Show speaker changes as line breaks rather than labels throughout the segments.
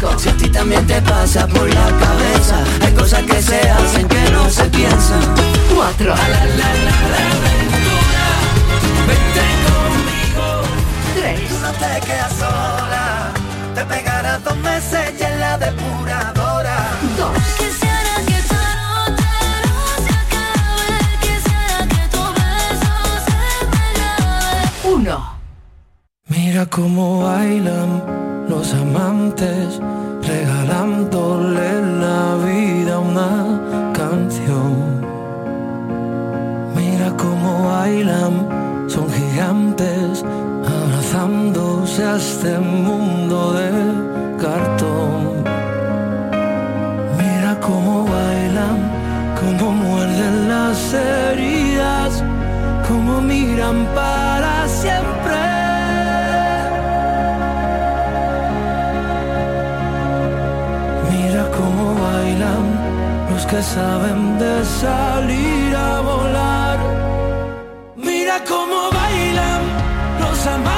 5. Si a ti también te pasa por la cabeza, hay cosas que se hacen que no se piensan. 4. La, la, la, la, aventura, vente conmigo. 3. Tú no te quedas sola, te pegarás dos meses y en la depuradora. 2.
Quisiera que esta noche no se acabe. Quisiera que tu beso se me grabe.
1.
Mira cómo bailan los amantes, regalándole la vida una canción. Mira cómo bailan, son gigantes, abrazándose a este mundo de cartón. Mira cómo bailan, cómo muerden las heridas, cómo miran para siempre. Los que saben de salir a volar. Mira cómo bailan los amantes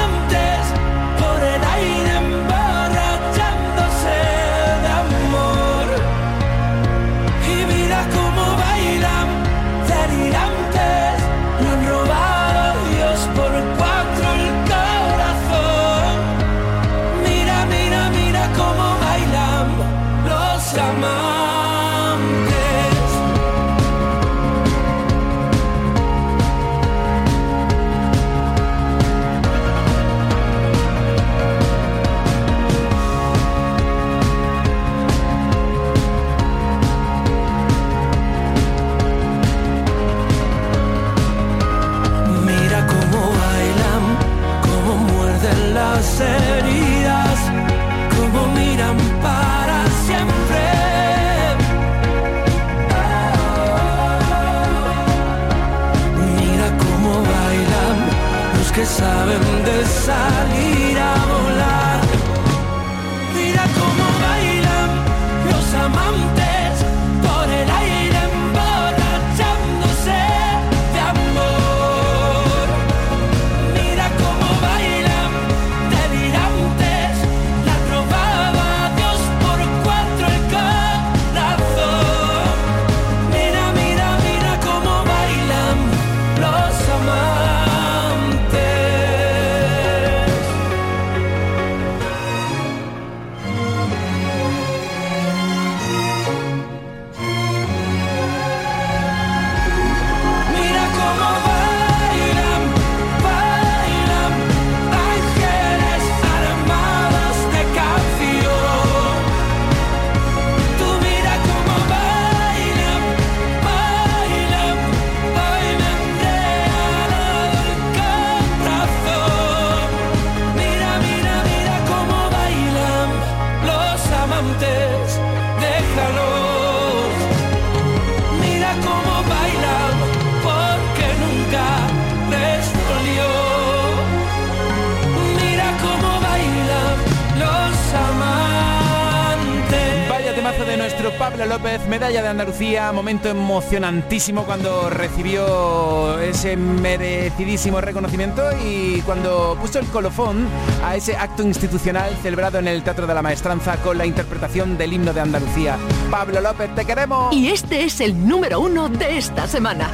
Andalucía, momento emocionantísimo cuando recibió ese merecidísimo reconocimiento y cuando puso el colofón a ese acto institucional celebrado en el Teatro de la Maestranza con la interpretación del himno de Andalucía. Pablo López, te queremos.
Y este es el número uno de esta semana.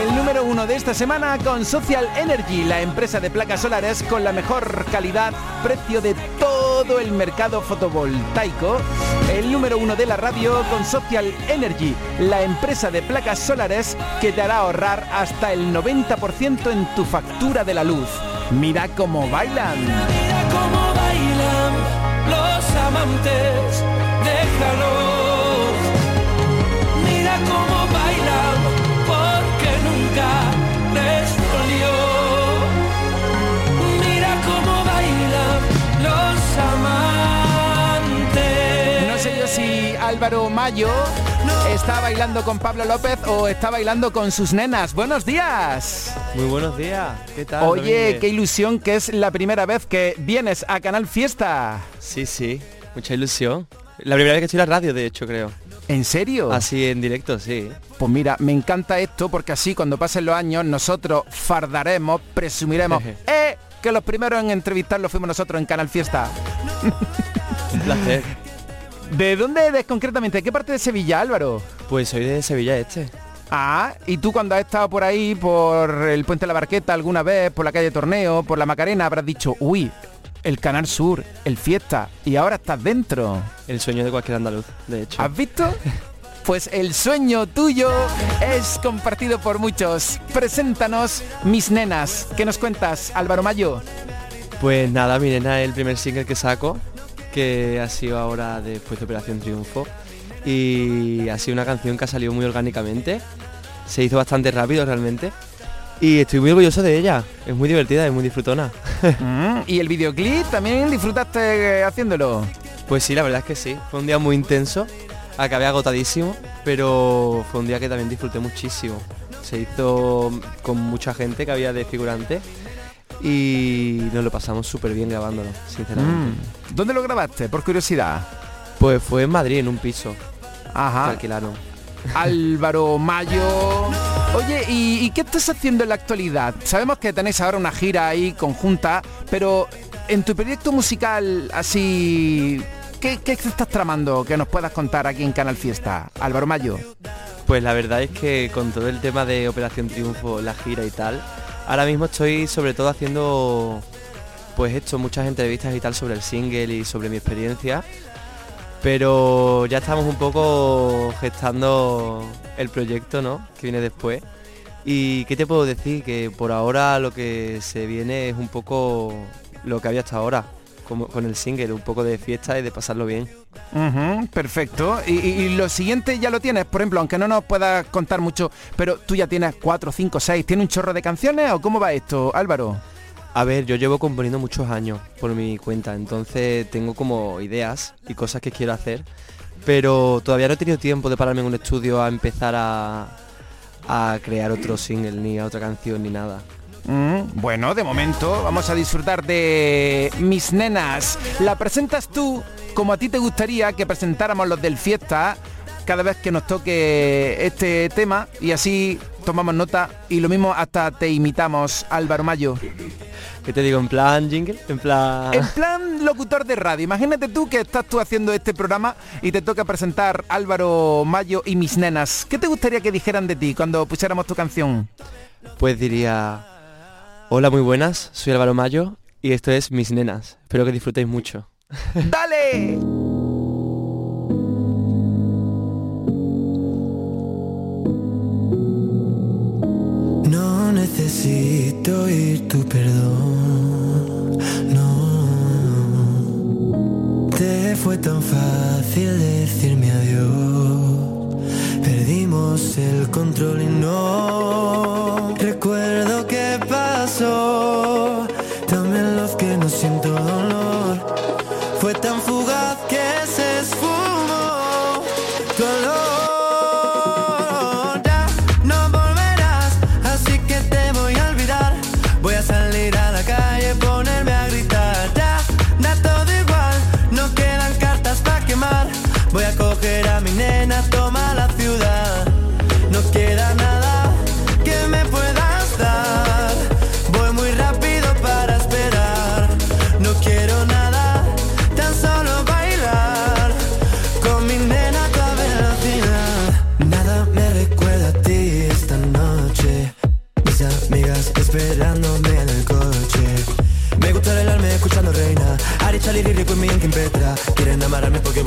El número uno de esta semana con Social Energy, la empresa de placas solares con la mejor calidad, precio de todo el mercado fotovoltaico. El número uno de la radio con Social Energy, la empresa de placas solares que te hará ahorrar hasta el 90% en tu factura de la luz. Mira cómo bailan.
Mira cómo bailan los amantes, déjalos.
Si Álvaro Mayo está bailando con Pablo López o está bailando con sus nenas. Buenos días.
Muy buenos días. ¿Qué tal?
Oye,
Domínguez?
qué ilusión que es la primera vez que vienes a Canal Fiesta.
Sí, sí. Mucha ilusión. La primera vez que estoy en la radio, de hecho, creo.
¿En serio?
Así en directo, sí.
Pues mira, me encanta esto porque así cuando pasen los años nosotros fardaremos, presumiremos, ¡eh! Que los primeros en entrevistarlo fuimos nosotros en Canal Fiesta.
Un placer.
¿De dónde eres concretamente? ¿De qué parte de Sevilla, Álvaro?
Pues soy de Sevilla Este.
Ah, y tú cuando has estado por ahí, por el Puente de la Barqueta alguna vez, por la calle Torneo, por la Macarena, habrás dicho, uy, el Canal Sur, el Fiesta, y ahora estás dentro.
El sueño de cualquier andaluz, de hecho.
¿Has visto? Pues el sueño tuyo es compartido por muchos. Preséntanos mis nenas. ¿Qué nos cuentas, Álvaro Mayo?
Pues nada, mi nena es el primer single que saco, que ha sido ahora después de Operación Triunfo. Y ha sido una canción que ha salido muy orgánicamente. Se hizo bastante rápido realmente. Y estoy muy orgulloso de ella. Es muy divertida, es muy disfrutona.
Mm, ¿Y el videoclip también disfrutaste eh, haciéndolo?
Pues sí, la verdad es que sí. Fue un día muy intenso. Acabé agotadísimo, pero fue un día que también disfruté muchísimo. Se hizo con mucha gente que había de figurante y nos lo pasamos súper bien grabándolo, sinceramente.
Mm, ¿Dónde lo grabaste? Por curiosidad.
Pues fue en Madrid, en un piso
Ajá.
alquilaron.
Álvaro Mayo. Oye, ¿y, y qué estás haciendo en la actualidad? Sabemos que tenéis ahora una gira ahí conjunta, pero en tu proyecto musical así... ¿Qué, qué estás tramando que nos puedas contar aquí en Canal Fiesta? Álvaro Mayo.
Pues la verdad es que con todo el tema de Operación Triunfo, la gira y tal, ahora mismo estoy sobre todo haciendo, pues esto, muchas entrevistas y tal sobre el single y sobre mi experiencia. Pero ya estamos un poco gestando el proyecto, ¿no? Que viene después. Y qué te puedo decir, que por ahora lo que se viene es un poco lo que había hasta ahora, como con el single, un poco de fiesta y de pasarlo bien.
Perfecto. Y, y- y lo siguiente ya lo tienes, por ejemplo, aunque no nos puedas contar mucho, pero tú ya tienes cuatro, cinco, seis. ¿Tienes un chorro de canciones o cómo va esto, Álvaro?
A ver, yo llevo componiendo muchos años por mi cuenta, entonces tengo como ideas y cosas que quiero hacer, pero todavía no he tenido tiempo de pararme en un estudio a empezar a, a crear otro single, ni a otra canción, ni nada.
Mm, bueno, de momento vamos a disfrutar de Mis Nenas. La presentas tú como a ti te gustaría que presentáramos los del Fiesta cada vez que nos toque este tema y así tomamos nota y lo mismo hasta te imitamos, Álvaro Mayo.
¿Qué te digo? ¿En plan jingle? ¿En plan...?
En plan locutor de radio, imagínate tú que estás tú haciendo este programa y te toca presentar Álvaro Mayo y Mis Nenas. ¿Qué te gustaría que dijeran de ti cuando pusiéramos tu canción?
Pues diría... Hola, muy buenas, soy Álvaro Mayo y esto es Mis Nenas. Espero que disfrutéis mucho.
¡Dale!
No necesito oír tu perdón, no. Te fue tan fácil decirme adiós. Perdimos el control y no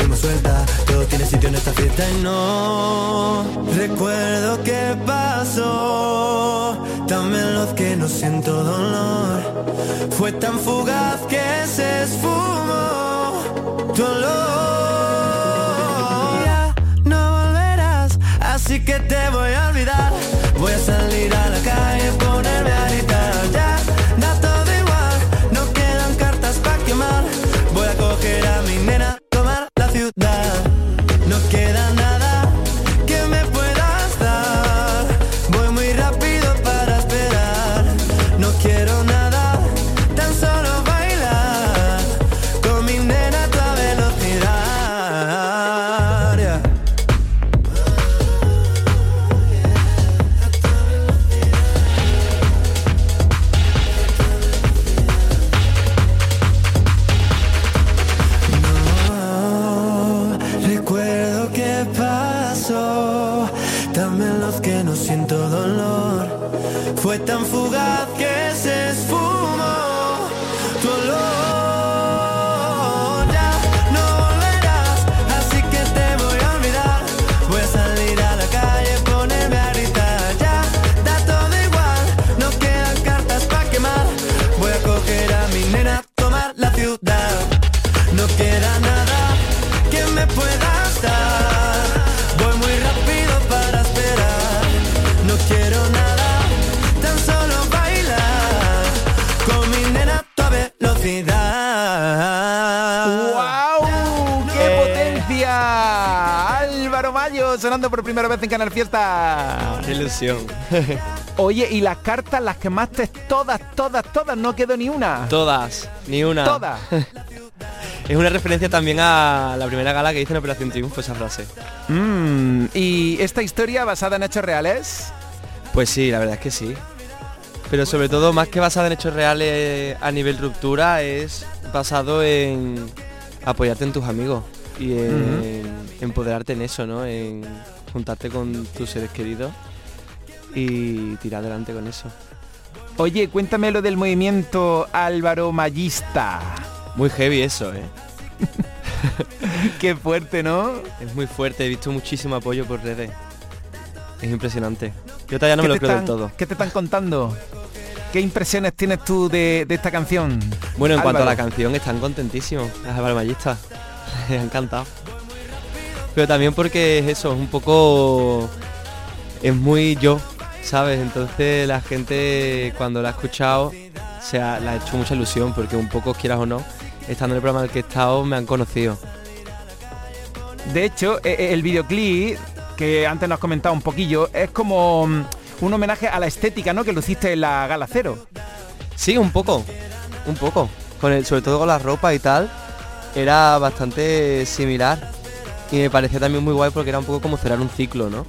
muy suelta. Todo tiene sitio en esta fiesta y no recuerdo qué pasó. También los que no siento dolor. Fue tan fugaz que se esfumó tu olor. Ya no volverás, así que te voy a olvidar. Vez
en Canal Fiesta.
Qué ilusión.
Oye, y las cartas, las quemaste todas, todas, todas, no quedó ni una.
Todas, ni una.
Todas.
Es una referencia también a la primera gala que hice en Operación Triunfo, esa frase.
Mm, ¿Y esta historia basada en hechos reales?
Pues sí, la verdad es que sí. Pero sobre todo, más que basada en hechos reales a nivel ruptura, es basado en apoyarte en tus amigos y en empoderarte en eso, ¿no? En juntarte con tus seres queridos y tirar adelante con eso.
Oye, cuéntame lo del movimiento Álvaro Mayista.
Muy heavy eso, ¿eh?
Qué fuerte, ¿no?
Es muy fuerte, he visto muchísimo apoyo por redes. Es impresionante. Yo todavía no
¿Qué
me lo creo del todo.
¿Qué te están contando? ¿Qué impresiones tienes tú de, de esta canción?
Bueno, en cuanto a la
Álvaro?
canción, están contentísimos. Las albarmallistas. Me ha encantado. Pero también porque es eso, es un poco... Es muy yo, ¿sabes? Entonces la gente cuando la ha escuchado se ha, le ha hecho mucha ilusión porque un poco, quieras o no, estando en el programa en el que he estado, me han conocido.
De hecho, e- e- el videoclip, que antes nos has comentado un poquillo, es como mm, un homenaje a la estética, ¿no? Que luciste en la Gala Cero.
Sí, un poco, un poco. Con el, sobre todo con la ropa y tal, era bastante similar. Y me parecía también muy guay porque era un poco como cerrar un ciclo, ¿no?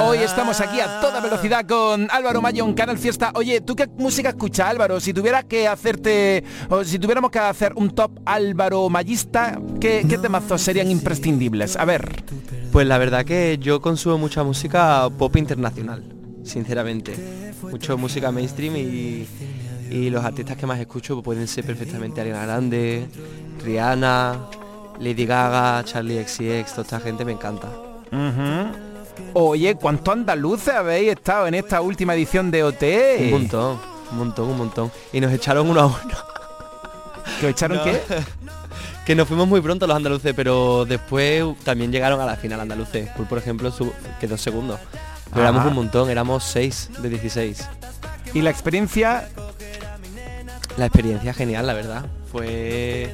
Hoy estamos aquí a toda velocidad con Álvaro Mayo en Canal Fiesta. Oye, ¿tú qué música escuchas, Álvaro? Si tuvieras que hacerte, o si tuviéramos que hacer un top Álvaro Mayista, ¿qué, qué temazos serían imprescindibles? A ver.
Pues la verdad que yo consumo mucha música pop internacional, sinceramente. Mucho música mainstream y, y los artistas que más escucho pueden ser perfectamente Ariana Grande, Rihanna, Lady Gaga, Charlie XCX, toda esta gente me encanta.
Oye, ¿cuántos andaluces habéis estado en esta última edición de OT?
Un montón, un montón, un montón. Y nos echaron uno a uno.
¿Que os echaron
No.
qué?
que nos fuimos muy pronto los andaluces, pero después también llegaron a la final andaluces. Por, por ejemplo, su- quedó segundo. Pero éramos un montón, éramos 6 de 16.
Y la experiencia,
La experiencia genial, la verdad. Fue...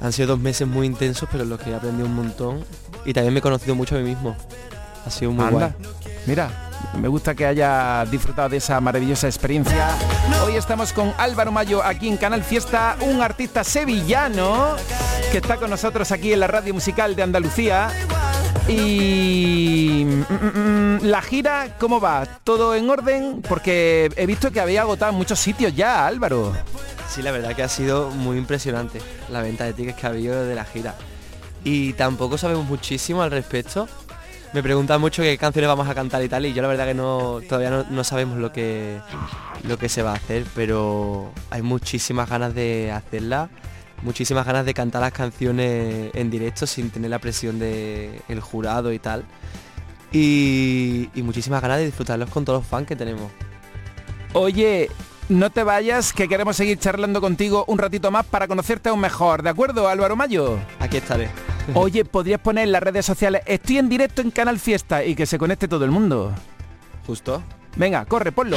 Han sido dos meses muy intensos, pero en los que he aprendido un montón. Y también me he conocido mucho a mí mismo. Ha sido muy
anda,
guay.
mira, me gusta que haya disfrutado de esa maravillosa experiencia. Hoy estamos con Álvaro Mayo aquí en Canal Fiesta, un artista sevillano que está con nosotros aquí en la radio musical de Andalucía. Y mm, mm, mm, la gira, ¿cómo va? ¿Todo en orden? Porque he visto que había agotado muchos sitios ya, Álvaro.
Sí, la verdad que ha sido muy impresionante la venta de tickets que ha habido de la gira. Y tampoco sabemos muchísimo al respecto. Me preguntan mucho qué canciones vamos a cantar y tal, y yo la verdad que no todavía no, no sabemos lo que lo que se va a hacer, pero hay muchísimas ganas de hacerla, muchísimas ganas de cantar las canciones en directo sin tener la presión del jurado y tal. Y, y muchísimas ganas de disfrutarlos con todos los fans que tenemos.
Oye, no te vayas, que queremos seguir charlando contigo un ratito más para conocerte aún mejor, ¿de acuerdo, Álvaro Mayo?
Aquí estaré.
Oye, podrías poner en las redes sociales, estoy en directo en Canal Fiesta y que se conecte todo el mundo.
Justo.
Venga, corre, ponlo.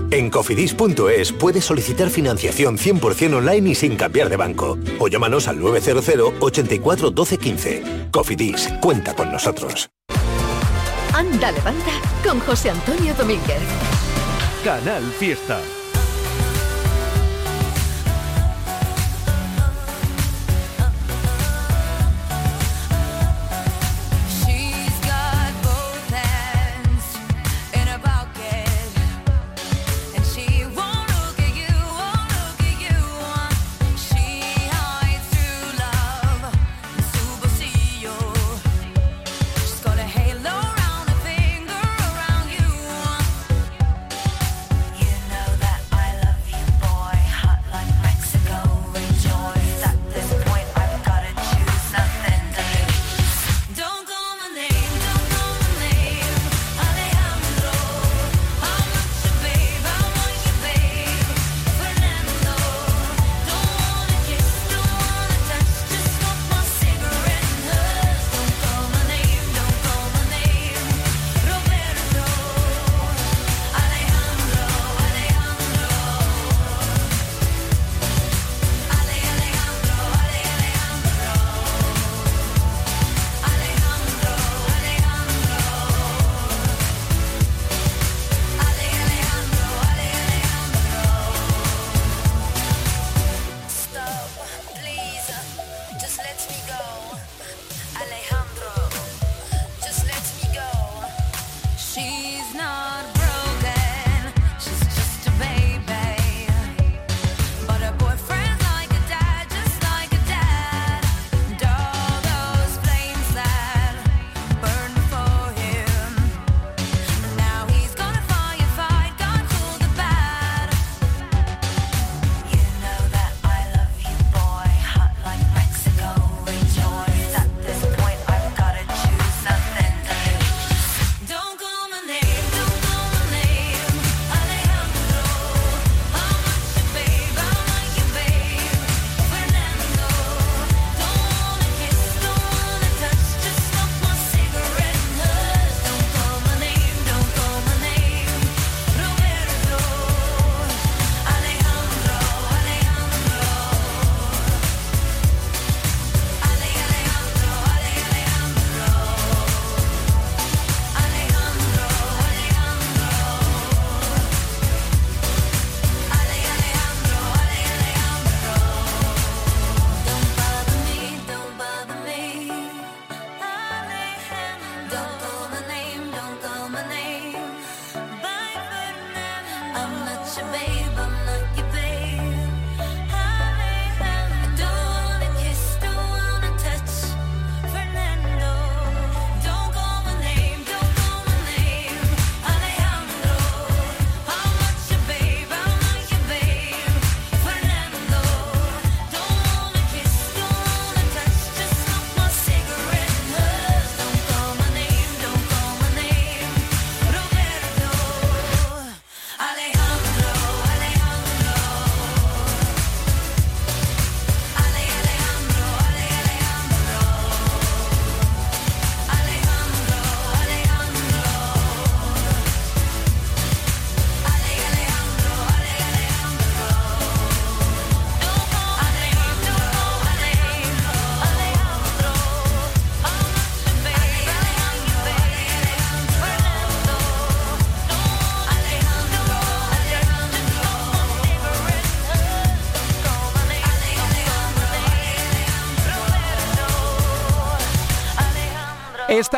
En cofidis.es puedes solicitar financiación 100% online y sin cambiar de banco. O llámanos al 900 84 12 15. Cofidis, cuenta con nosotros.
Anda, levanta con José Antonio Domínguez.
Canal Fiesta.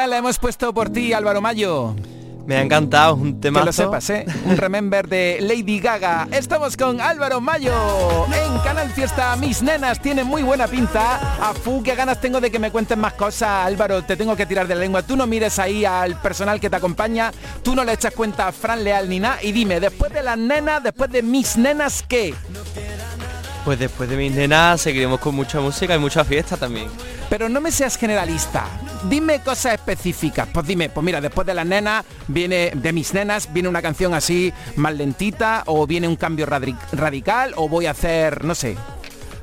Esta la hemos puesto por ti, Álvaro Mayo.
Me ha encantado, un tema.
Que lo sepas, ¿eh? Un remember de Lady Gaga. Estamos con Álvaro Mayo en Canal Fiesta. Mis nenas tienen muy buena pinta. A fu, qué ganas tengo de que me cuenten más cosas, Álvaro. Te tengo que tirar de la lengua. Tú no mires ahí al personal que te acompaña. Tú no le echas cuenta a Fran Leal ni nada. Y dime, después de las nenas, después de mis nenas, ¿qué?
Pues después de mis nenas seguiremos con mucha música y mucha fiesta también.
Pero no me seas generalista. Dime cosas específicas. Pues dime, pues mira, después de las nenas, viene, de mis nenas, viene una canción así más lentita, o viene un cambio radi- radical, o voy a hacer, no sé.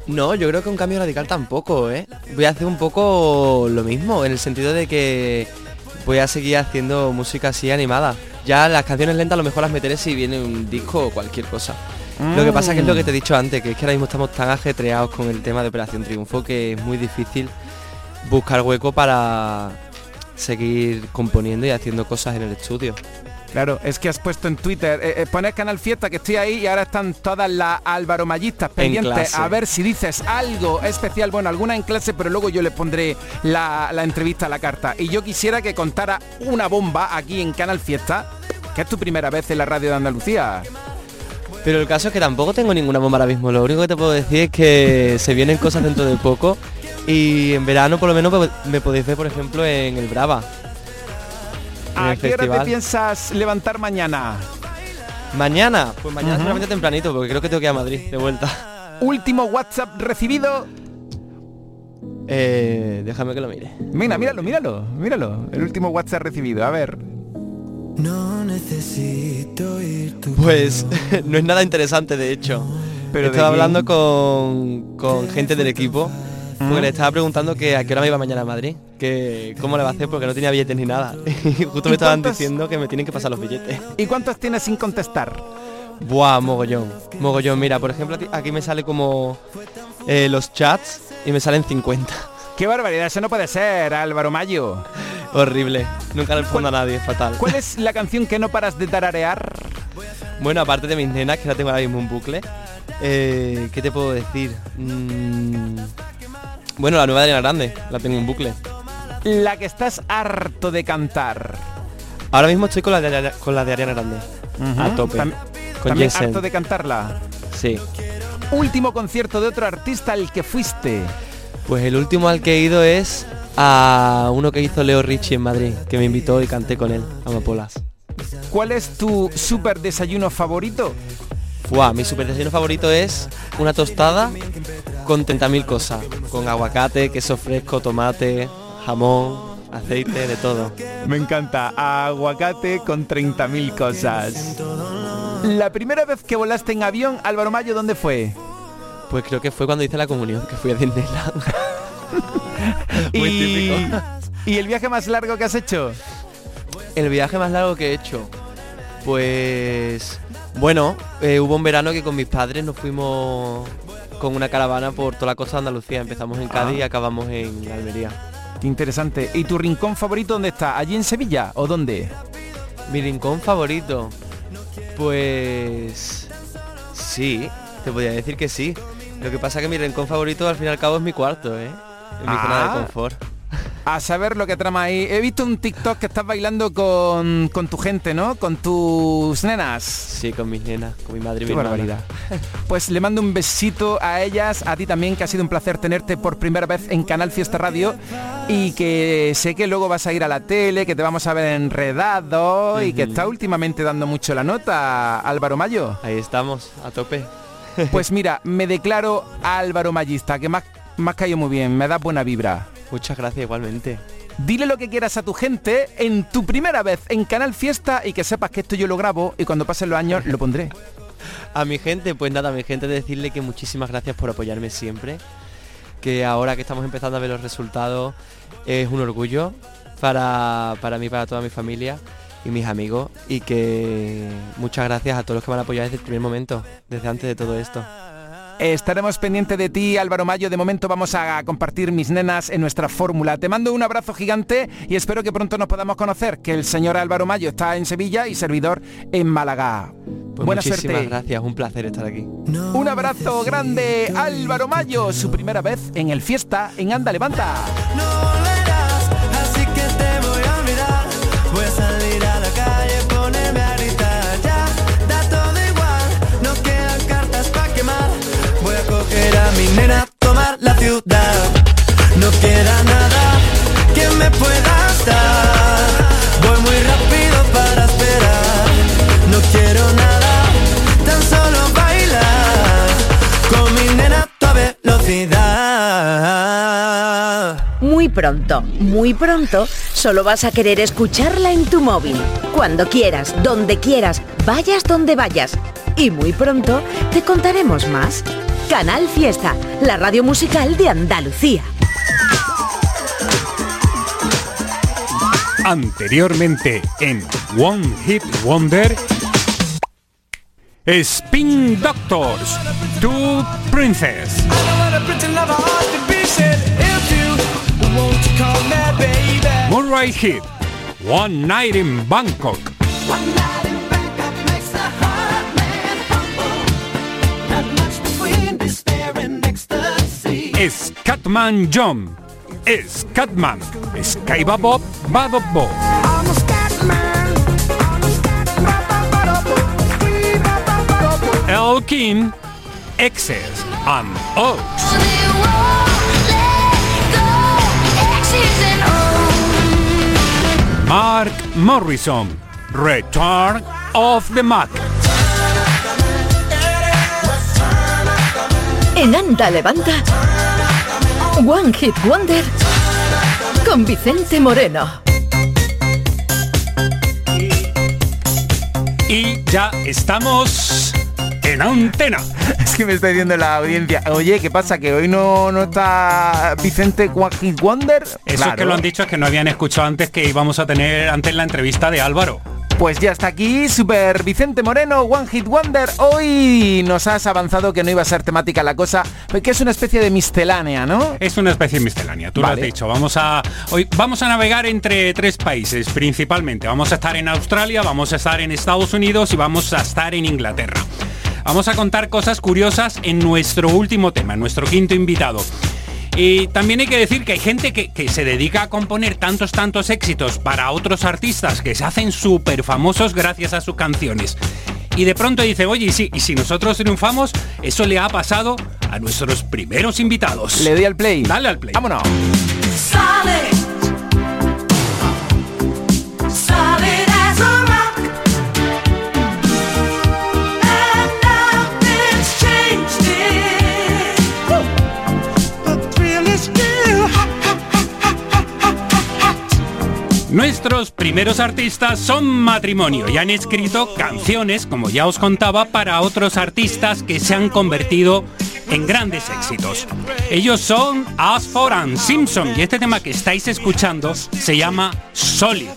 No, yo creo que un cambio radical tampoco, ¿eh? Voy a hacer un poco lo mismo, en el sentido de que voy a seguir haciendo música así animada. Ya las canciones lentas a lo mejor las meteré si viene un disco o cualquier cosa. Lo que pasa que es lo que te he dicho antes, que es que ahora mismo estamos tan ajetreados con el tema de Operación Triunfo que es muy difícil buscar hueco para seguir componiendo y haciendo cosas en el estudio.
Claro, es que has puesto en Twitter, eh, eh, pones Canal Fiesta que estoy ahí y ahora están todas las Álvaro Mallistas pendientes a ver si dices algo especial, bueno, alguna en clase, pero luego yo le pondré la, la entrevista a la carta. Y yo quisiera que contara una bomba aquí en Canal Fiesta, que es tu primera vez en la radio de Andalucía.
Pero el caso es que tampoco tengo ninguna bomba ahora mismo. Lo único que te puedo decir es que se vienen cosas dentro de poco. Y en verano por lo menos me- me podéis ver, por ejemplo, en el Brava. En
¿A
el
qué hora te piensas levantar mañana?
Mañana, pues mañana
Ujú.
seguramente tempranito, porque creo que tengo que ir a Madrid de vuelta.
Último WhatsApp recibido.
Eh, déjame que lo mire.
Mira, míralo, míralo, míralo. El último WhatsApp recibido, a ver.
No necesito ir tu
Pues no es nada interesante, de hecho.
Pero
Estaba hablando con, con gente del equipo, porque le estaba preguntando que a qué hora me iba mañana a Madrid, que cómo le va a hacer porque no tenía billetes ni nada. Y justo
¿Y
me estaban
cuántos-
diciendo que me tienen que pasar los billetes.
¿Y cuántos tienes sin contestar?
Buah, mogollón. Mogollón, mira, por ejemplo, aquí- aquí me sale como eh, los chats y me salen 50.
¡Qué barbaridad! Eso no puede ser, Álvaro Mayo.
Horrible. Nunca le respondo a nadie, fatal.
¿Cuál es la canción que no paras de tararear?
Bueno, aparte de mis nenas, que la tengo ahora mismo en bucle, eh, ¿qué te puedo decir? Mm, bueno, la nueva de Ariana Grande, la tengo en bucle.
La que estás harto de cantar.
Ahora mismo estoy con la de, Ariana- con la de Ariana Grande, a tope.
Tam-
con
también
Jensen.
harto de cantarla.
Sí.
Último concierto de otro artista al que fuiste.
Pues el último al que he ido es a uno que hizo Leo Richie en Madrid, que me invitó y canté con él, Amapolas.
¿Cuál es tu super desayuno favorito?
Buah, mi super desayuno favorito es una tostada con 30.000 cosas. Con aguacate, queso fresco, tomate, jamón, aceite, de todo.
Me encanta. Aguacate con 30.000 cosas. La primera vez que volaste en avión, Álvaro Mayo, ¿dónde fue?
Pues creo que fue cuando hice la comunión, que fui a Disneyland. Muy
y...
típico.
¿Y el viaje más largo que has hecho?
El viaje más largo que he hecho. Pues bueno, eh, hubo un verano que con mis padres nos fuimos con una caravana por toda la costa de Andalucía. Empezamos en Cádiz y acabamos en Almería.
Qué interesante. ¿Y tu rincón favorito dónde está? ¿Allí en Sevilla o dónde?
Mi rincón favorito. Pues sí, te podría decir que sí. Lo que pasa es que mi rincón favorito al fin y al cabo es mi cuarto, ¿eh? Es mi zona
Ah.
de confort.
A saber lo que trama ahí. He visto un TikTok que estás bailando con, con tu gente, ¿no? Con tus nenas.
Sí, con mis nenas, con mi madre y
Qué
mi hermana.
barbaridad. Pues le mando un besito a ellas, a ti también, que ha sido un placer tenerte por primera vez en Canal Fiesta Radio y que sé que luego vas a ir a la tele, que te vamos a ver enredado y que está últimamente dando mucho la nota, Álvaro Mayo.
Ahí estamos, a tope.
Pues mira, me declaro Álvaro Mayista, que me has caído muy bien, me da buena vibra.
Muchas gracias igualmente.
Dile lo que quieras a tu gente en tu primera vez en Canal Fiesta y que sepas que esto yo lo grabo y cuando pasen los años lo pondré.
A mi gente, pues nada, a mi gente decirle que muchísimas gracias por apoyarme siempre. Que ahora que estamos empezando a ver los resultados es un orgullo para, para mí, para toda mi familia y mis amigos. Y que muchas gracias a todos los que me han apoyado desde el primer momento, desde antes de todo esto.
Estaremos pendientes de ti, Álvaro Mayo. De momento vamos a compartir mis nenas en nuestra fórmula. Te mando un abrazo gigante y espero que pronto nos podamos conocer. Que el señor Álvaro Mayo está en Sevilla y servidor en Málaga.
Pues
Buena
muchísimas
suerte.
gracias, un placer estar aquí.
Un abrazo grande, Álvaro Mayo. Su primera vez en el fiesta en Anda Levanta.
No nena, tomar la ciudad. No queda nada que me puedas dar. Voy muy rápido para esperar. No quiero nada, tan solo bailar. Con mi nena a velocidad.
pronto, muy pronto, solo vas a querer escucharla en tu móvil. Cuando quieras, donde quieras, vayas donde vayas. Y muy pronto te contaremos más. Canal Fiesta, la radio musical de Andalucía.
Anteriormente en One Hit Wonder, Spin Doctors, Two Princess. Murray Hit, One Night in Bangkok. Scatman John, Scatman, Skyba Bob, Bob Bob. Elkin, X's and O's. Mark Morrison, Return of the Mac.
En Anda Levanta, One Hit Wonder con Vicente Moreno.
Y ya estamos en antena.
Es que me está diciendo la audiencia. Oye, ¿qué pasa? ¿Que hoy no, no está Vicente One Hit Wonder?
Eso es
Claro.
que lo han dicho, es que no habían escuchado antes que íbamos a tener antes la entrevista de Álvaro.
Pues ya está aquí, Super Vicente Moreno, One Hit Wonder. Hoy nos has avanzado que no iba a ser temática la cosa, que es una especie de miscelánea, ¿no?
Es una especie de miscelánea, tú lo has dicho. Vamos a hoy vamos a navegar entre tres países principalmente. Vamos a estar en Australia, vamos a estar en Estados Unidos y vamos a estar en Inglaterra. Vamos a contar cosas curiosas en nuestro último tema, en nuestro quinto invitado. Y también hay que decir que hay gente que, que se dedica a componer tantos, tantos éxitos para otros artistas que se hacen súper famosos gracias a sus canciones. Y de pronto dice, oye, y si, y si nosotros triunfamos, eso le ha pasado a nuestros primeros invitados.
Le doy al play.
Dale al play.
Vámonos.
Solid.
Nuestros primeros artistas son matrimonio y han escrito canciones, como ya os contaba, para otros artistas que se han convertido en grandes éxitos. Ellos son Asford and Simpson y este tema que estáis escuchando se llama Solid.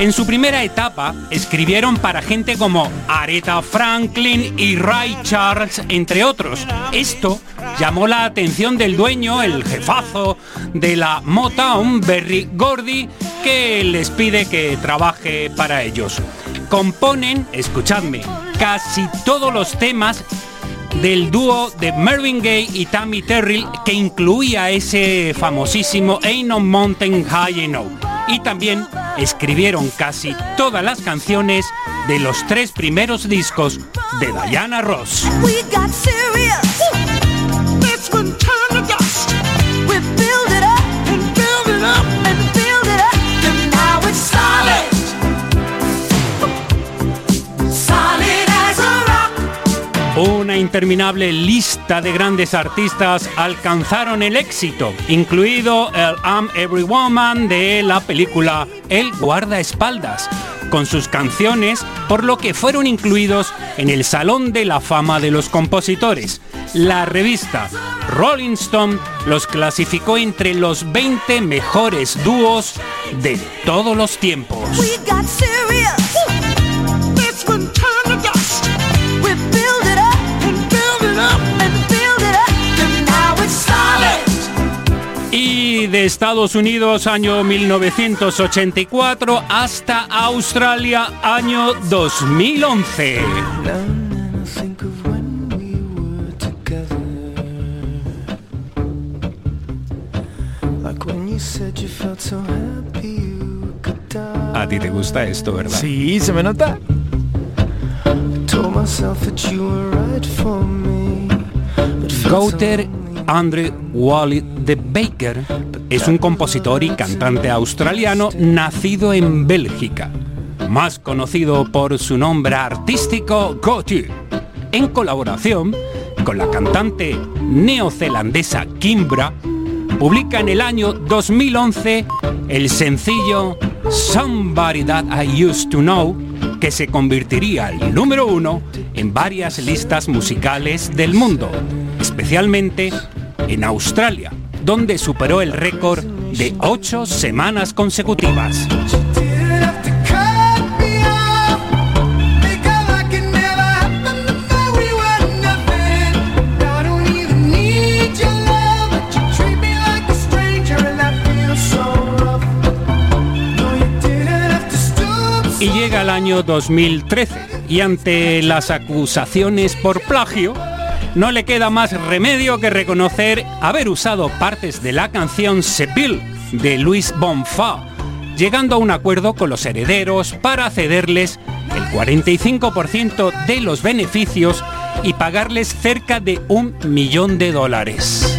En su primera etapa escribieron para gente como Aretha Franklin y Ray Charles, entre otros. Esto llamó la atención del dueño, el jefazo de la Motown, Berry Gordy, les pide que trabaje para ellos. Componen, escuchadme, casi todos los temas del dúo de Mervyn Gaye y Tammy Terrell que incluía ese famosísimo Ain't No Mountain High Enough. Y también escribieron casi todas las canciones de los tres primeros discos de Diana Ross. Interminable lista de grandes artistas alcanzaron el éxito, incluido el I'm Every Woman de la película El guardaespaldas, con sus canciones, por lo que fueron incluidos en el Salón de la Fama de los Compositores. La revista Rolling Stone los clasificó entre los 20 mejores dúos de todos los tiempos. De Estados Unidos año 1984 hasta Australia año 2011. A ti te gusta esto, ¿verdad?
Sí, se me nota.
Gouter Andre Wally de Baker es un compositor y cantante australiano nacido en Bélgica, más conocido por su nombre artístico Gotu, en colaboración con la cantante neozelandesa Kimbra, publica en el año 2011 el sencillo Somebody That I Used to Know, que se convertiría al número uno en varias listas musicales del mundo, especialmente en Australia, donde superó el récord de ocho semanas consecutivas. Y llega el año 2013 y ante las acusaciones por plagio, no le queda más remedio que reconocer haber usado partes de la canción Sepil de Luis Bonfa, llegando a un acuerdo con los herederos para cederles el 45% de los beneficios y pagarles cerca de un millón de dólares.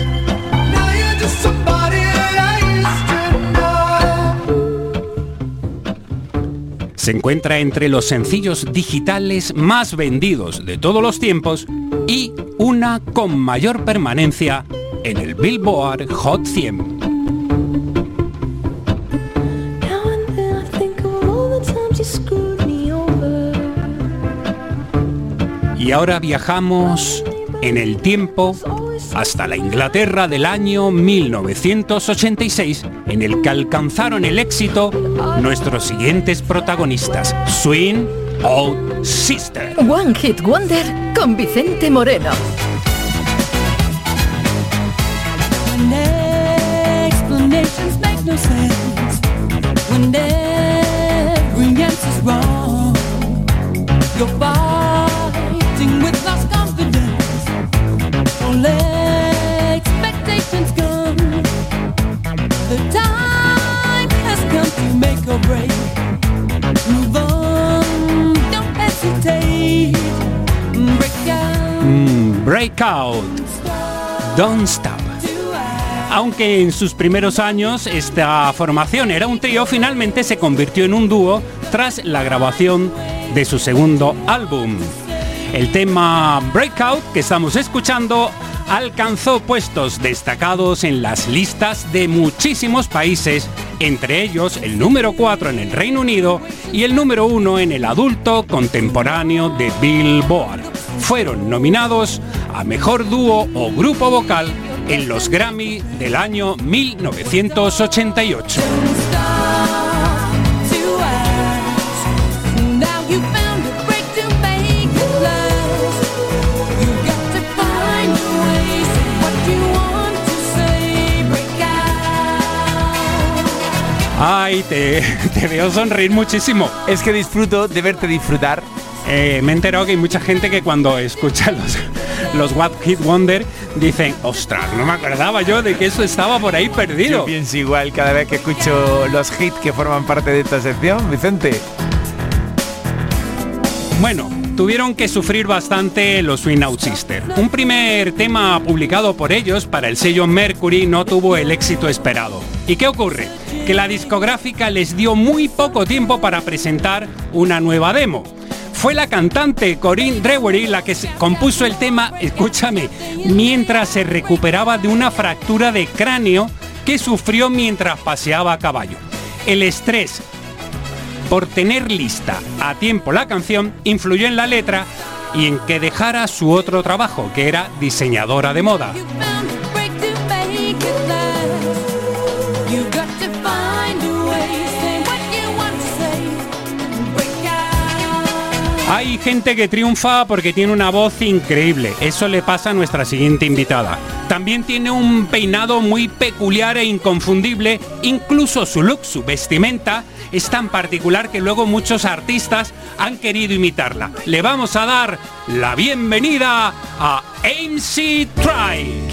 Se encuentra entre los sencillos digitales más vendidos de todos los tiempos y una con mayor permanencia en el Billboard Hot 100. Y ahora viajamos en el tiempo hasta la Inglaterra del año 1986, en el que alcanzaron el éxito nuestros siguientes protagonistas, Swing Old Sister.
One Hit Wonder con Vicente Moreno.
You're fighting with lost confidence. Don't let
Breakout. Don't Stop. Aunque en sus primeros años esta formación era un trío, finalmente se convirtió en un dúo tras la grabación de su segundo álbum. El tema Breakout que estamos escuchando alcanzó puestos destacados en las listas de muchísimos países, entre ellos el número 4 en el Reino Unido y el número 1 en el adulto contemporáneo de Billboard. Fueron nominados a Mejor Dúo o Grupo Vocal en los Grammy del año 1988.
Now you found a break to make it last. You got to find a way. Say what you want to say. Break out.
Ay, te, te veo sonreír muchísimo.
Es que disfruto de verte disfrutar.
Eh, me he enterado que hay mucha gente que cuando escucha los, los What Hit Wonder dicen, ostras, no me acordaba yo de que eso estaba por ahí perdido.
Yo pienso igual cada vez que escucho los hits que forman parte de esta sección, Vicente.
Bueno, tuvieron que sufrir bastante los Swing Out Sister. Un primer tema publicado por ellos para el sello Mercury no tuvo el éxito esperado. ¿Y qué ocurre? Que la discográfica les dio muy poco tiempo para presentar una nueva demo. Fue la cantante Corinne Drewery la que compuso el tema, escúchame, mientras se recuperaba de una fractura de cráneo que sufrió mientras paseaba a caballo. El estrés por tener lista a tiempo la canción influyó en la letra y en que dejara su otro trabajo, que era diseñadora de moda. Hay gente que triunfa porque tiene una voz increíble. Eso le pasa a nuestra siguiente invitada. También tiene un peinado muy peculiar e inconfundible. Incluso su look, su vestimenta, es tan particular que luego muchos artistas han querido imitarla. Le vamos a dar la bienvenida a MC Try.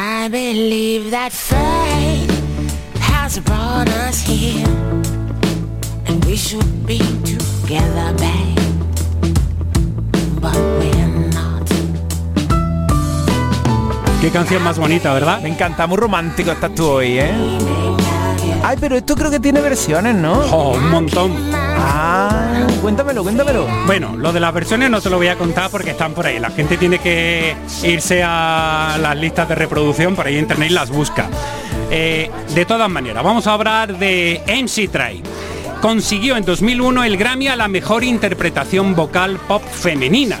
I believe that fate has brought us here. And we should be together, babe. But we're not.
Qué canción más bonita, ¿verdad?
Me encanta, muy romántico estás tú hoy, ¿eh? Ay, pero esto creo que tiene versiones, ¿no?
Oh, un montón.
Ah, cuéntamelo, cuéntamelo.
Bueno, lo de las versiones no te lo voy a contar porque están por ahí. La gente tiene que irse a las listas de reproducción, por ahí en internet y las busca. Eh, de todas maneras, vamos a hablar de MC Try. Consiguió en 2001 el Grammy a la mejor interpretación vocal pop femenina.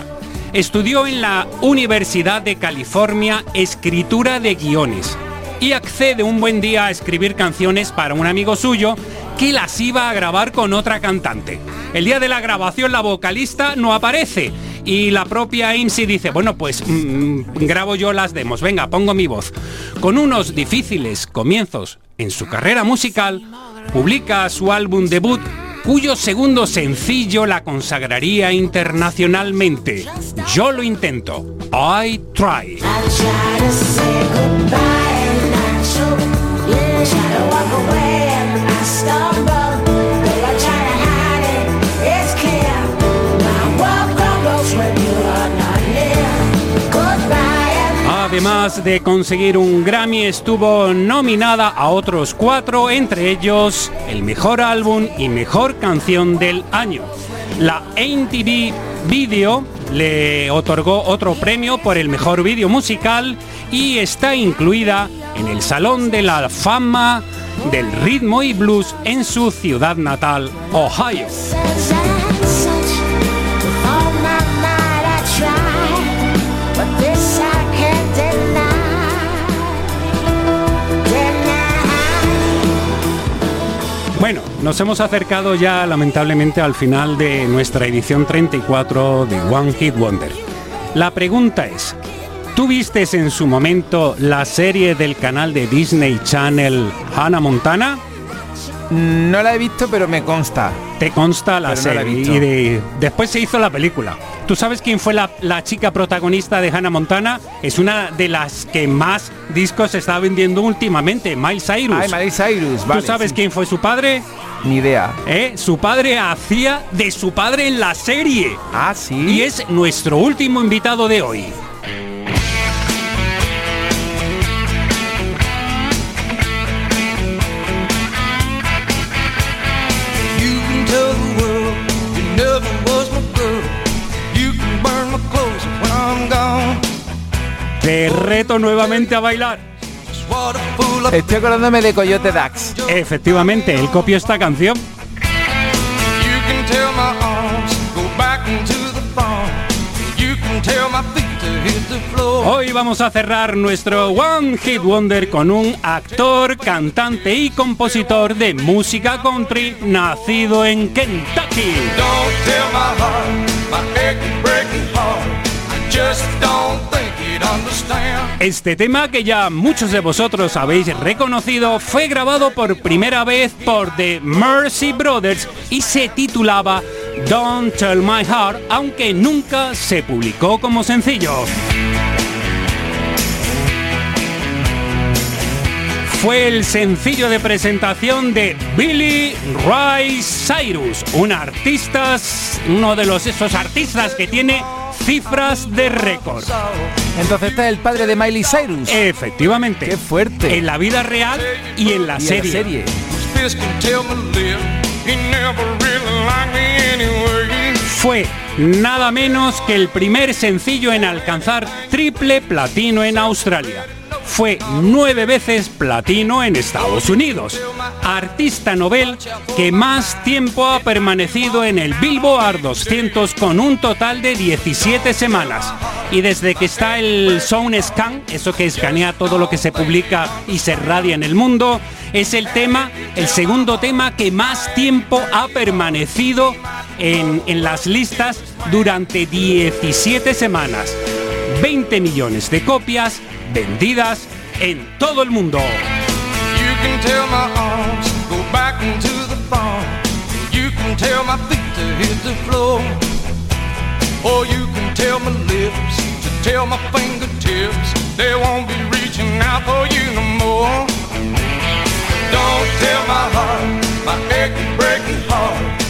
Estudió en la Universidad de California escritura de guiones y accede un buen día a escribir canciones para un amigo suyo que las iba a grabar con otra cantante. El día de la grabación la vocalista no aparece y la propia IMSI dice, bueno, pues mm, grabo yo las demos, venga, pongo mi voz. Con unos difíciles comienzos en su carrera musical, publica su álbum debut cuyo segundo sencillo la consagraría internacionalmente. Yo lo intento. I try. Además de conseguir un Grammy, estuvo nominada a otros cuatro, entre ellos el mejor álbum y mejor canción del año. La MTV Video le otorgó otro premio por el mejor vídeo musical y está incluida en el Salón de la Fama del Ritmo y Blues en su ciudad natal, Ohio. Bueno, nos hemos acercado ya lamentablemente al final de nuestra edición 34 de One Hit Wonder. La pregunta es, ¿tú vistes en su momento la serie del canal de Disney Channel Hannah Montana?
No la he visto, pero me consta.
Te consta la
Pero no la
serie.
visto.
y de- después se hizo la película. ¿Tú sabes quién fue la, la chica protagonista de Hannah Montana? Es una de las que más discos se está vendiendo últimamente, Miles Cyrus.
Ay, Miley Cyrus, vale.
¿Tú sabes
sí.
quién fue su padre?
Ni idea.
¿Eh? Su padre hacía de su padre en la serie.
Ah, sí.
Y es nuestro último invitado de hoy.
Never was my girl. You can burn my clothes when I'm gone.
Te reto nuevamente a bailar.
What a fool I
Estoy acordándome de Coyote Dax.
Efectivamente, él copió esta canción.
You can tell my arms go back into the farm. You can tell my
Hoy vamos a cerrar nuestro One Hit Wonder con un actor, cantante y compositor de música country nacido en Kentucky.
Don't tell my heart, my
Este tema que ya muchos de vosotros habéis reconocido fue grabado por primera vez por The Mercy Brothers y se titulaba Don't Tell My Heart, aunque nunca se publicó como sencillo. Fue el sencillo de presentación de Billy Ray Cyrus, un artista, uno de los esos artistas que tiene cifras de récord.
Entonces este es el padre de Miley Cyrus.
Efectivamente.
Qué fuerte.
En la vida real y en la
Y en
serie.
serie.
Fue nada menos que el primer sencillo en alcanzar triple platino en Australia. Fue nueve veces platino en Estados Unidos. Artista novel que más tiempo ha permanecido en el Billboard 200 con un total de 17 semanas. Y desde que está el Sound Scan, eso que escanea todo lo que se publica y se radia en el mundo, es el tema, el segundo tema que más tiempo ha permanecido en, en las listas durante 17 semanas. 20 millones de copias vendidas en todo el mundo.
Don't tell my heart, my breaking heart.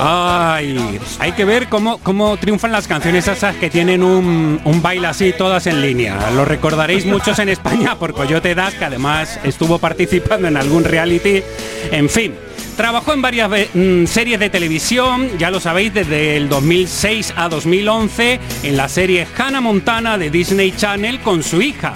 Ay, hay que ver cómo, cómo triunfan las canciones esas que tienen un, un baile así todas en línea. Lo recordaréis muchos en España por Coyote Das, que además estuvo participando en algún reality. En fin, trabajó en varias mm, series de televisión, ya lo sabéis, desde el 2006 a 2011 en la serie Hannah Montana de Disney Channel con su hija.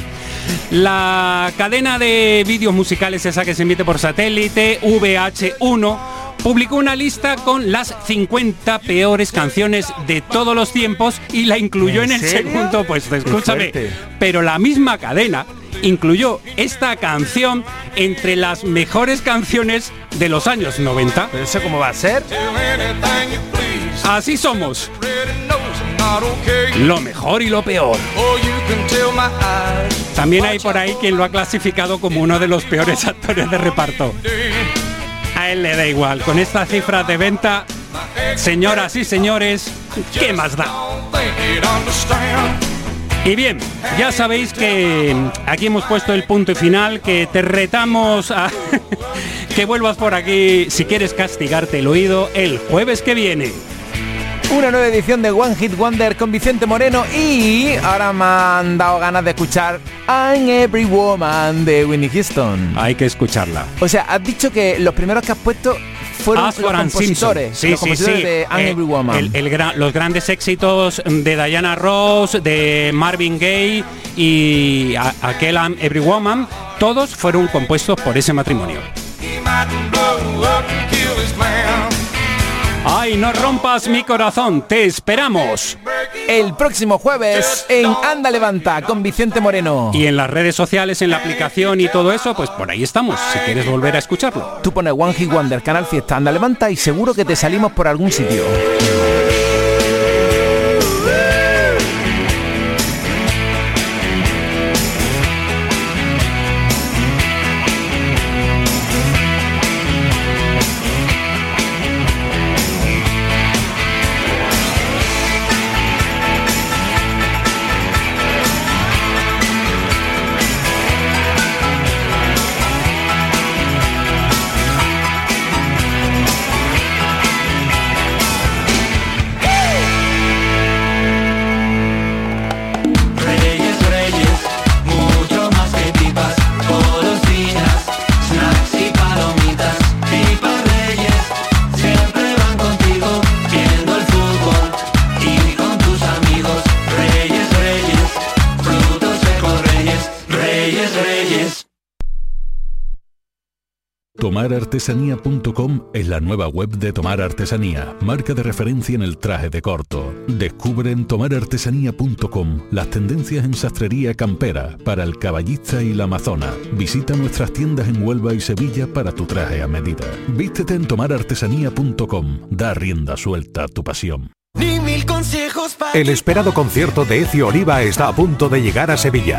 La cadena de vídeos musicales esa que se emite por satélite, VH1, publicó una lista con las 50 peores canciones de todos los tiempos y la incluyó en,
¿En
el segundo puesto. Escúchame, pero la misma cadena incluyó esta canción entre las mejores canciones de los años 90.
¿Pero eso cómo va a ser?
Así somos. Lo mejor y lo peor. También hay por ahí quien lo ha clasificado como uno de los peores actores de reparto. Él le da igual. Con estas cifras de venta, señoras y señores, ¿qué más da? Y bien, ya sabéis que aquí hemos puesto el punto final, que te retamos a que vuelvas por aquí si quieres castigarte el oído el jueves que viene.
Una nueva edición de One Hit Wonder con Vicente Moreno y ahora me han dado ganas de escuchar I'm Every Woman de Winnie Houston.
Hay que escucharla.
O sea, has dicho que los primeros que has puesto fueron los compositores, los compositores de I'm
Eh,
Every Woman.
el- el gra- los grandes éxitos de Diana Ross, de Marvin Gaye y a- aquel I'm Every Woman, todos fueron compuestos por ese matrimonio. Ay, no rompas mi corazón, te esperamos.
El próximo jueves en Anda Levanta con Vicente Moreno.
Y en las redes sociales, en la aplicación y todo eso, pues por ahí estamos, si quieres volver a escucharlo.
Tú pones One Hit Wonder, Canal Fiesta, Anda Levanta y seguro que te salimos por algún sitio.
Tomarartesanía.com es la nueva web de Tomar Artesanía, marca de referencia en el traje de corto. Descubre en tomarartesanía.com las tendencias en sastrería campera para el caballista y la amazona. Visita nuestras tiendas en Huelva y Sevilla para tu traje a medida. Vístete en tomarartesanía.com. Da rienda suelta a tu pasión.
Ni mil consejos para
El esperado concierto de Ecio Oliva está a punto de llegar a Sevilla.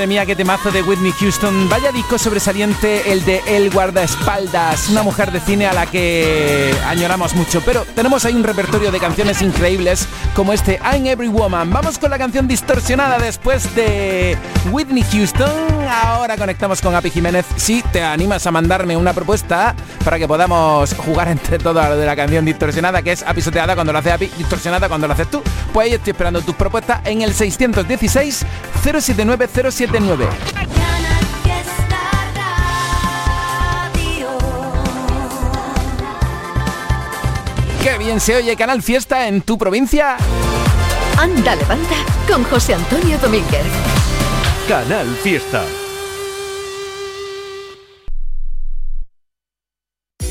Madre mía, qué temazo de Whitney Houston. Vaya disco sobresaliente el de El Guardaespaldas, una mujer de cine a la que añoramos mucho. Pero tenemos ahí un repertorio de canciones increíbles como este I'm Every Woman. Vamos con la canción distorsionada después de Whitney Houston. Ahora conectamos con Api Jiménez. Si te animas a mandarme una propuesta para que podamos jugar entre todos a lo de la canción distorsionada, que es apisoteada cuando lo hace Api, distorsionada cuando lo haces tú, pues ahí estoy esperando tus propuestas en el 616 079 079. Qué bien se oye Canal Fiesta en tu provincia.
Anda, levanta con José Antonio Domínguez.
Canal Fiesta.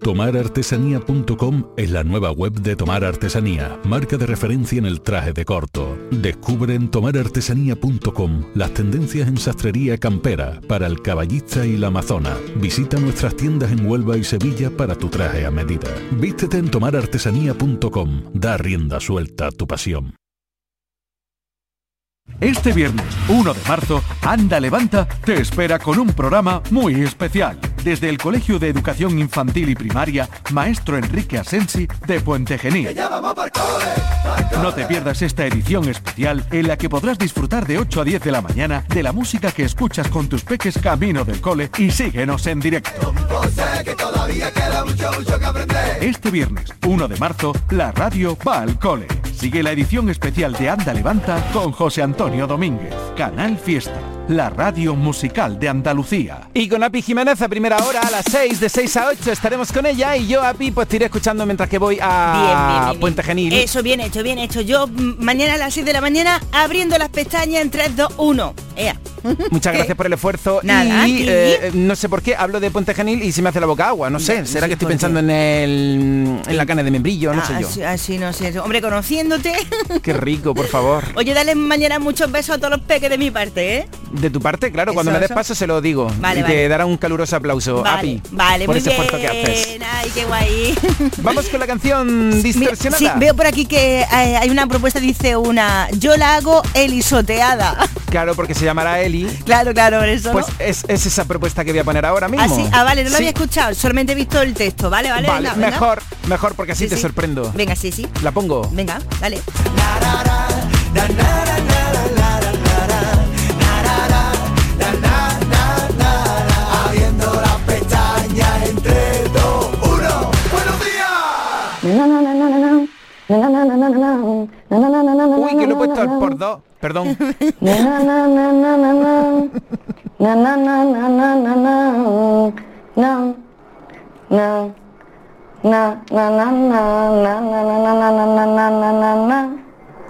Tomarartesanía.com es la nueva web de Tomar Artesanía, marca de referencia en el traje de corto. Descubre en tomarartesanía.com las tendencias en sastrería campera para el caballista y la amazona. Visita nuestras tiendas en Huelva y Sevilla para tu traje a medida. Vístete en tomarartesanía.com. Da rienda suelta a tu pasión.
Este viernes 1 de marzo, Anda Levanta te espera con un programa muy especial. Desde el Colegio de Educación Infantil y Primaria, Maestro Enrique Asensi de Puente Genil. No te pierdas esta edición especial en la que podrás disfrutar de 8 a 10 de la mañana de la música que escuchas con tus peques camino del cole y síguenos en directo. Este viernes 1 de marzo, la radio va al cole. Sigue la edición especial de Anda Levanta con José Antonio Domínguez. Canal Fiesta, la radio musical de Andalucía.
Y con Api Jiménez a primera hora, a las 6, de 6 a 8 estaremos con ella y yo, Api, pues te iré escuchando mientras que voy a
Bien, bien, bien, bien.
Puente Genil.
Eso, bien hecho, bien hecho. Yo mm, mañana a las 6 de la mañana abriendo las pestañas en 3, 2, 1. Ea.
Muchas
¿Qué?
gracias por el esfuerzo.
Nada,
y eh, no sé por qué hablo de Puente Genil y se me hace la boca agua. No sé, será que estoy pensando en el en la cana de membrillo, no sé yo.
Así, así no sé. Hombre, conociéndote.
Qué rico, por favor.
Oye, dale mañana muchos besos a todos los peques de mi parte, ¿eh?
De tu parte, claro, cuando me des paso se lo digo.
Vale,
y te dará un caluroso aplauso,
Vale,
Api,
vale,
por
muy
ese
bien.
esfuerzo que haces.
Ay, qué guay.
Vamos con la canción distorsionada.
Sí, veo por aquí que eh, hay una propuesta, dice una, yo la hago elisoteada.
Claro, porque se llamará Eli.
Claro, claro, por eso.
Pues
¿no?
es, es esa propuesta que voy a poner ahora mismo.
Ah, sí, ah, vale, no lo
Sí.
había escuchado, solamente he visto el texto, vale, vale.
Vale,
venga, venga.
mejor, mejor porque así
Sí,
te
sí.
sorprendo.
Venga, sí, sí.
La pongo.
Venga, dale.
Uy, que lo he puesto al por dos. Perdón.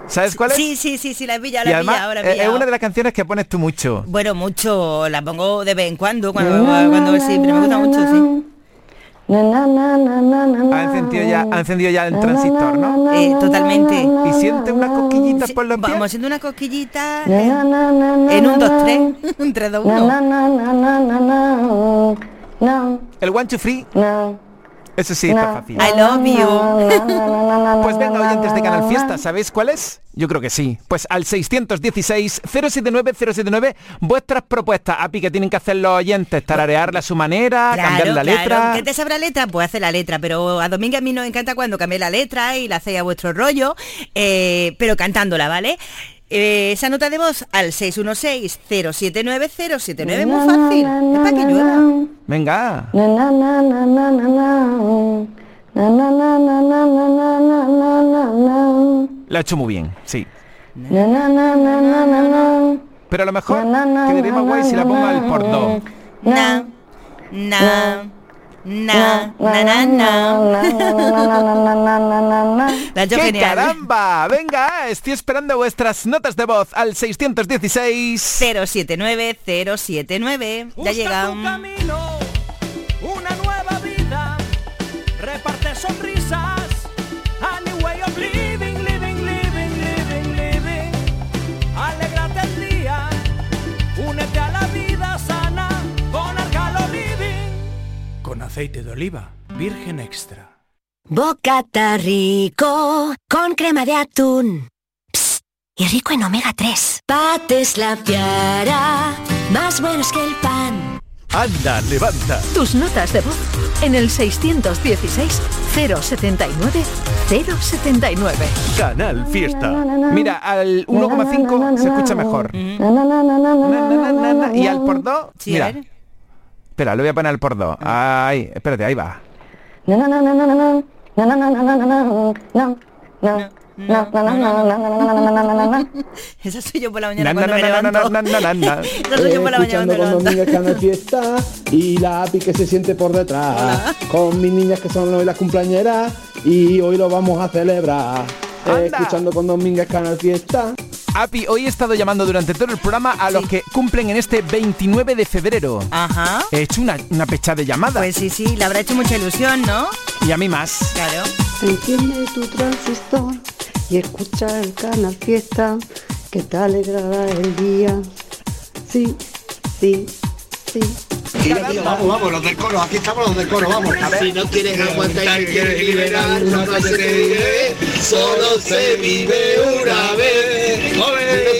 ¿Sabes cuál es?
Sí, sí, sí, sí, la he pillado, la he pillado, la he
eh, es una de las canciones que pones tú mucho.
Bueno, mucho, la pongo de vez en cuando, cuando, cuando sí, pero me gusta mucho, sí.
Ha encendido ya, ha encendido ya el transistor, ¿no?
Eh, totalmente.
Y siente unas cosquillitas por los pies.
Vamos haciendo una cosquillita eh, en un 2, 3, un 3, 2, 1.
El one, two, free. Eso sí, está fácil.
I love you.
Pues venga, oyentes de Canal Fiesta, ¿sabéis cuál es? Yo creo que sí. Pues al 616-079-079, vuestras propuestas, API, que tienen que hacer los oyentes, tararearla a su manera, cambiar la
claro.
letra.
¿Qué te sabrá letra? Pues hace la letra, pero a Domingo a mí nos encanta cuando cambié la letra y la hacéis a vuestro rollo, eh, pero cantándola, ¿vale? Esa nota de voz al 616-079-079, muy fácil. Es para que llueva.
Venga. La ha hecho muy bien, sí. Pero a lo mejor quedaría más guay si la pongo al por.
Na, na na, na, na, na. La ha hecho
¡Qué
genial.
caramba! Venga, estoy esperando vuestras notas de voz al 616
079 079. Ya llega.
Aceite de oliva, virgen extra.
Bocata rico con crema de atún. Psst, y rico en omega 3. Pates la piara, más buenos que el pan.
Anda, levanta.
Tus notas de voz en el 616-079-079.
Canal Fiesta.
Mira, al 1,5 se escucha mejor. Y al por dos,
Sí, a
mira. Espera, lo voy a poner al por dos. Ahí, espérate, ahí va.
Na, na. Na, na. Na, na, na, na, na, na, na, na, na, na, na, na.
Esa soy yo por la mañana
Na, na,
cuando me levanto. Esa soy yo por la mañana
escuchando
cuando
con
me levanto.
Canal Fiesta y la API que se siente por detrás. Con mis niñas que son hoy las cumpleañeras y hoy lo vamos a celebrar. Eh, escuchando con Domingo Canal Fiesta.
Api, hoy he estado llamando durante todo el programa a los que cumplen en este 29 de febrero.
Ajá.
He hecho una, una pecha de llamadas.
Pues sí, sí, le habrá hecho mucha ilusión, ¿no?
Y a mí más.
Claro.
Enciende tu transistor y escucha el canal fiesta que te alegrará el día. Sí, sí, sí.
Vamos, vamos, los del coro, aquí estamos los del coro, vamos. Si no quieres aguantar y quieres liberar una frase que vive, solo se vive una vez. Si no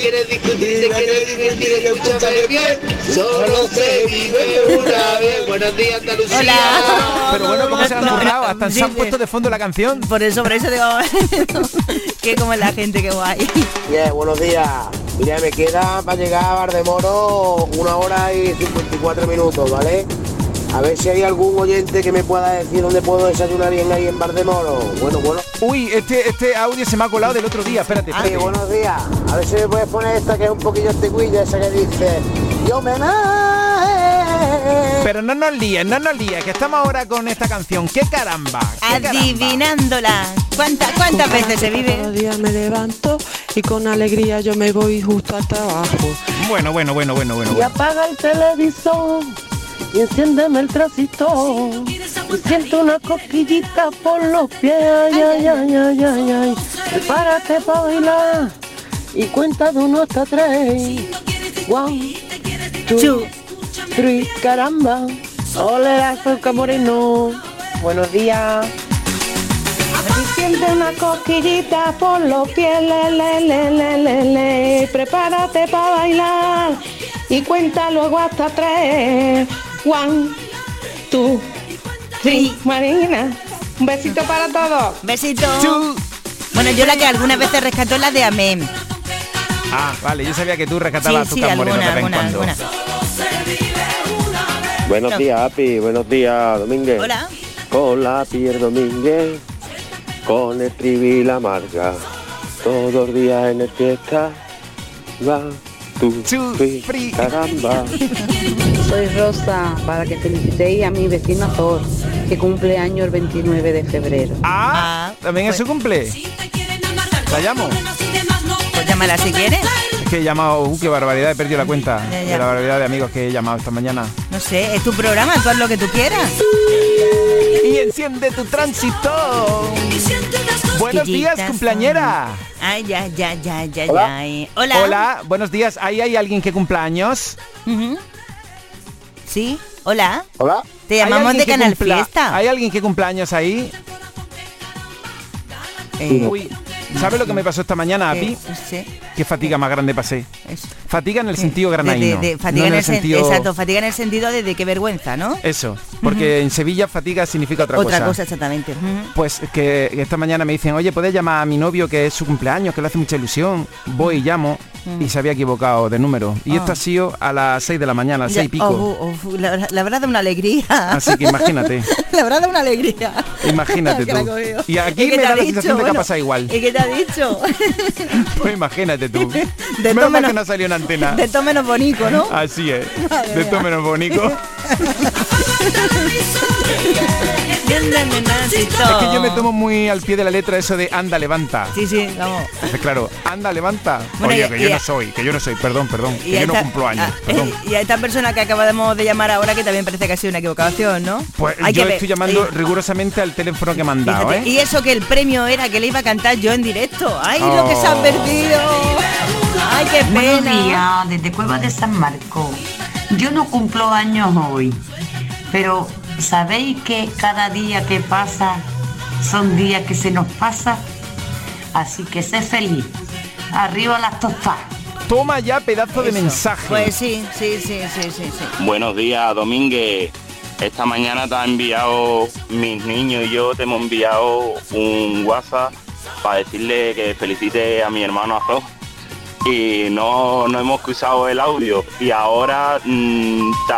quieres discutir, te quieres divertir, escúchame bien, solo se vive una vez. Buenos días, Andalucía.
Pero bueno, ¿cómo se han currado? Hasta se han puesto de fondo la canción.
Por eso, por eso digo, que como es la gente, que guay.
Bien, buenos días. Mira, me queda para llegar a Bardemoro una hora y 54 minutos, ¿vale? A ver si hay algún oyente que me pueda decir dónde puedo desayunar bien ahí en Bardemoro. Bueno, bueno.
Uy, este, este audio se me ha colado del otro día. Espérate,
Sí,
espérate.
buenos días. A ver si me puedes poner esta que es un poquillo antiguilla, esa que dice Yo me
Pero no nos líes, no nos líes, que estamos ahora con esta canción. ¡Qué caramba! qué!
Adivinándola. ¿Cuántas, cuántas veces se vive?
Cada día me levanto y con alegría yo me voy justo al trabajo.
Bueno, bueno, bueno, bueno, bueno.
Y apaga el televisor y enciéndeme el transistor. Y siento una cosquillita por los pies, ay, ay, ay, ay, ay, ay. Prepárate para bailar y cuenta de uno hasta tres. One, two, three, caramba. Ole, azúcar moreno. Buenos días. Y siente una cosquillita por los pies, le, le, le, le, le, le. Prepárate para bailar y cuenta luego hasta tres. One, two, three. Marina, un besito para todos.
Besito. Bueno, yo la que algunas veces rescató es la de Amén.
Ah, vale, yo sabía que tú rescatabas
Sí, sí,
azúcar moreno de
alguna,
vez en
alguna,
cuando.
alguna.
Buenos
No.
días, Api. Buenos días, Domínguez.
Hola.
Con la Pierre Domínguez, con el trivi la marca. Todos los días en el fiesta. Va, tú, free, caramba.
Soy Rosa, para que felicitéis a mi vecino Thor, que cumple año el 29 de febrero.
Ah, también es su cumple. ¿La llamo?
Pues llámala si quieres.
Es que he llamado, uh, qué barbaridad, he perdido la cuenta
Ya, ya.
de la barbaridad de amigos que he llamado esta mañana.
No sé, es tu programa, tú haz lo que tú quieras.
Y enciende tu transistor. Buenos días, cumpleañera.
Ay, ya, ya, ya, ya,
Hola.
ya. eh. Hola.
Hola, buenos días. ¿Ahí hay alguien que cumpla años?
Ujú. Sí, hola.
Hola.
Te
¿Hay
llamamos de Canal
cumpla-
Fiesta.
¿Hay alguien que cumpla años ahí?
Eh,
Uy, ¿sabes lo que me pasó esta mañana a mí?
sí.
¿Qué fatiga más grande pasé? Fatiga en el sentido
De- de- de-
no
fatiga
en
en
el
el sen-
sentido...
Exacto, fatiga en el sentido de, qué vergüenza, ¿no?
Eso, porque en Sevilla fatiga significa otra,
Otra cosa, exactamente.
Pues que esta mañana me dicen, oye, ¿puedes llamar a mi novio que es su cumpleaños, que le hace mucha ilusión? Voy y llamo y se había equivocado de número. Y esto
Ah.
ha sido a las 6 de la mañana, a las
Ya-
6 y pico.
oh, oh, la, la verdad de una alegría.
Así que imagínate,
la verdad de una alegría.
imagínate tú. Y aquí
¿Y qué
me da la sensación de que pasado igual.
¿Y qué te ha dicho?
Pues imagínate tú.
De
Menos mal
menos-
que no salió en antena.
De todo menos bonito, ¿no?
Así es.
Madre
De
mía.
todo Es que yo me tomo muy al pie de la letra eso de anda, levanta.
Sí, sí, vamos.
Entonces, claro, anda, levanta.
Bueno,
Oye,
y-
que yo
y-
no soy, que yo no soy, perdón, perdón,
Y
que
a
yo no
esta-
cumplo años,
ah,
perdón.
Y a esta persona que acabamos de llamar ahora que también parece que ha sido una equivocación, ¿no?
Pues
Hay
yo
que ver.
estoy llamando
Sí.
rigurosamente al teléfono que me han dado,
Fíjate,
¿eh?
Y eso que el premio era que le iba a cantar yo en directo. ¡Ay, lo que se ha
Oh.
perdido! ¡Ay, qué
Buenos
pena!
días, desde Cueva de San Marco. Yo no cumplo años hoy, pero ¿sabéis que cada día que pasa son días que se nos pasa? Así que sé feliz. Arriba las tostadas.
Toma ya pedazo de mensaje.
Pues sí, sí, sí, sí, sí, sí.
Buenos días, Domínguez. Esta mañana te ha enviado, mis niños y yo te hemos enviado un WhatsApp para decirle que felicite a mi hermano Azor. Y no, no hemos cruzado el audio. Y ahora mm, te,